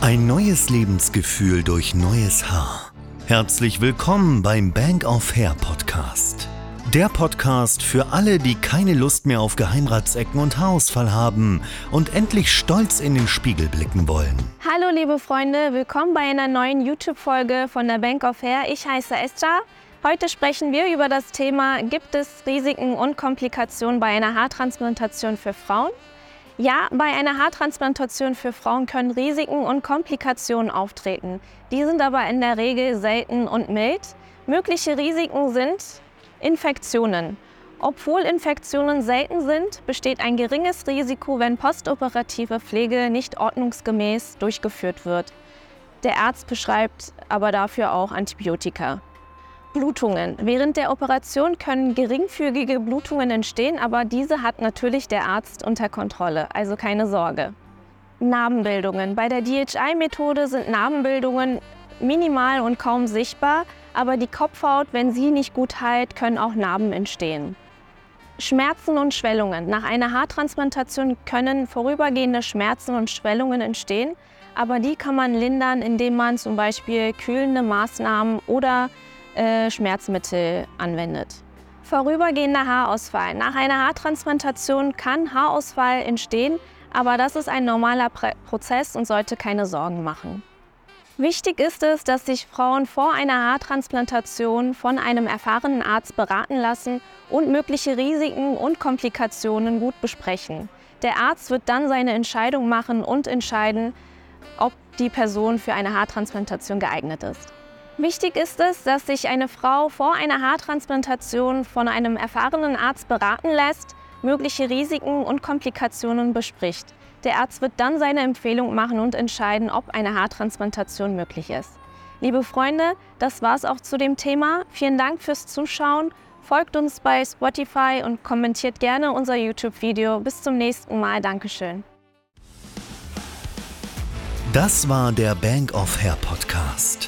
Ein neues Lebensgefühl durch neues Haar. Herzlich willkommen beim Bank of Hair Podcast. Der Podcast für alle, die keine Lust mehr auf Geheimratsecken und Haarausfall haben und endlich stolz in den Spiegel blicken wollen. Hallo liebe Freunde, willkommen bei einer neuen YouTube-Folge von der Bank of Hair. Ich heiße Esther. Heute sprechen wir über das Thema, gibt es Risiken und Komplikationen bei einer Haartransplantation für Frauen? Ja, bei einer Haartransplantation für Frauen können Risiken und Komplikationen auftreten. Die sind aber in der Regel selten und mild. Mögliche Risiken sind Infektionen. Obwohl Infektionen selten sind, besteht ein geringes Risiko, wenn postoperative Pflege nicht ordnungsgemäß durchgeführt wird. Der Arzt beschreibt aber dafür auch Antibiotika. Blutungen. Während der Operation können geringfügige Blutungen entstehen, aber diese hat natürlich der Arzt unter Kontrolle, also keine Sorge. Narbenbildungen. Bei der DHI-Methode sind Narbenbildungen minimal und kaum sichtbar, aber die Kopfhaut, wenn sie nicht gut heilt, können auch Narben entstehen. Schmerzen und Schwellungen. Nach einer Haartransplantation können vorübergehende Schmerzen und Schwellungen entstehen, aber die kann man lindern, indem man zum Beispiel kühlende Maßnahmen oder äh, Schmerzmittel anwendet. Vorübergehender Haarausfall. Nach einer Haartransplantation kann Haarausfall entstehen, aber das ist ein normaler Prozess und sollte keine Sorgen machen. Wichtig ist es, dass sich Frauen vor einer Haartransplantation von einem erfahrenen Arzt beraten lassen und mögliche Risiken und Komplikationen gut besprechen. Der Arzt wird dann seine Entscheidung machen und entscheiden, ob die Person für eine Haartransplantation geeignet ist. Wichtig ist es, dass sich eine Frau vor einer Haartransplantation von einem erfahrenen Arzt beraten lässt, mögliche Risiken und Komplikationen bespricht. Der Arzt wird dann seine Empfehlung machen und entscheiden, ob eine Haartransplantation möglich ist. Liebe Freunde, das war's auch zu dem Thema. Vielen Dank fürs Zuschauen. Folgt uns bei Spotify und kommentiert gerne unser YouTube-Video. Bis zum nächsten Mal. Dankeschön. Das war der Bank of Hair Podcast.